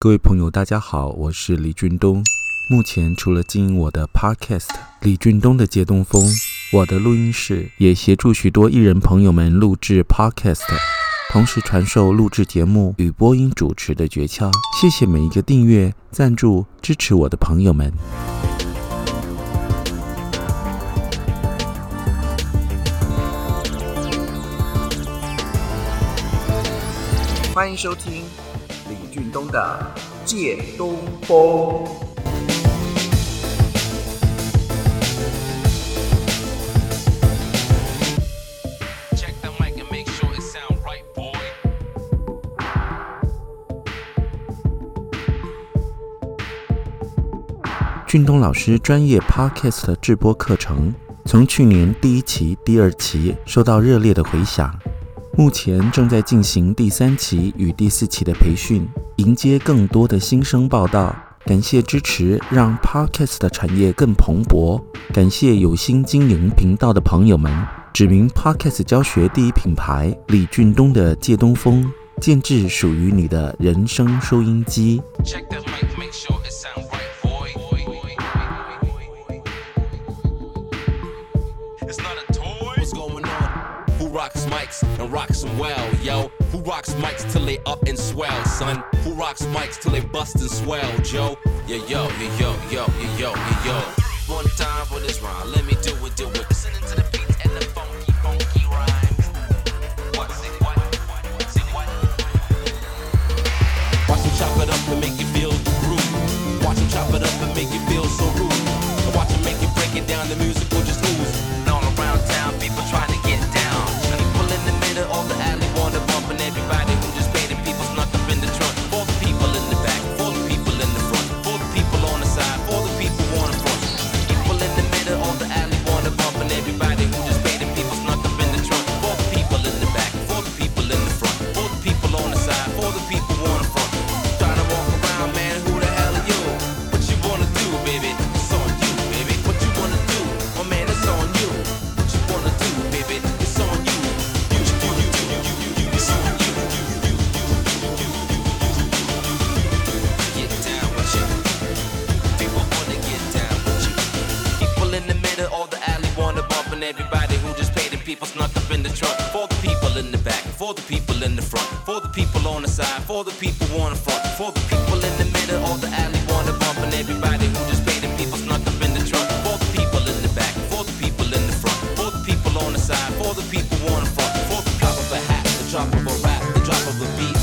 各位朋友，大家好，我是李俊东。目前除了经营我的 Podcast 李俊东的借东风，我的录音室也协助许多艺人朋友们录制 Podcast，同时传授录制节目与播音主持的诀窍。谢谢每一个订阅、赞助、支持我的朋友们。欢迎收听。李俊东的借东风。俊东老师专业 Podcast 的制播课程，从去年第一期、第二期受到热烈的回响。目前正在进行第三期与第四期的培训，迎接更多的新生报到。感谢支持，让 Podcast 的产业更蓬勃。感谢有心经营频道的朋友们。指明 Podcast 教学第一品牌李俊东的借东风，建置属于你的人生收音机。Check the mic, make sure rocks mics and rocks them well, yo? Who rocks mics till they up and swell, son? Who rocks mics till they bust and swell, Joe? Yo, yo, yo, yo, yo, yo, yo, yo. One time for this rhyme, let me do it, do it. Listening to the beats and the funky, funky rhymes. What, say what, say what? Watch me chop it up and make people in the middle, all the alley wanna bump, and everybody who just paid the people snuck up in the trunk. For the people in the back, for the people in the front, for the people on the side, for the people on the front, for the people in the middle, all the alley wanna bump, and everybody who just paid the people snuck up in the trunk. For the people in the back, for the people in the front, for the people on the side, for the people on the front, for the drop of a hat, the drop of a rap, the drop of a beat.